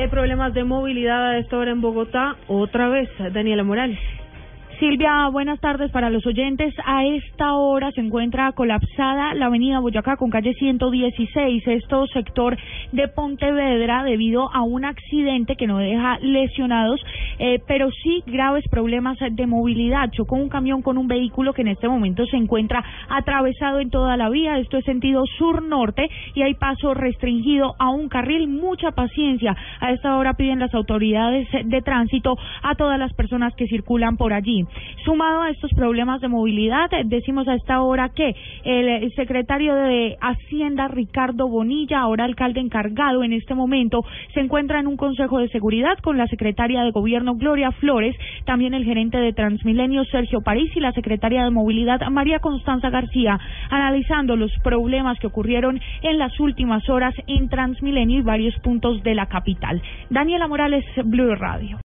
Hay problemas de movilidad a esta hora en Bogotá. Otra vez, Daniela Morales. Silvia, buenas tardes para los oyentes. A esta hora se encuentra colapsada la avenida Boyacá con calle 116, esto sector de Pontevedra, debido a un accidente que no deja lesionados, eh, pero sí graves problemas de movilidad. Chocó un camión con un vehículo que en este momento se encuentra atravesado en toda la vía. Esto es sentido sur-norte y hay paso restringido a un carril. Mucha paciencia. A esta hora piden las autoridades de tránsito a todas las personas que circulan por allí. Sumado a estos problemas de movilidad, decimos a esta hora que el secretario de Hacienda, Ricardo Bonilla, ahora alcalde encargado en este momento, se encuentra en un consejo de seguridad con la secretaria de Gobierno, Gloria Flores, también el gerente de Transmilenio, Sergio París, y la secretaria de Movilidad, María Constanza García, analizando los problemas que ocurrieron en las últimas horas en Transmilenio y varios puntos de la capital. Daniela Morales, Blue Radio.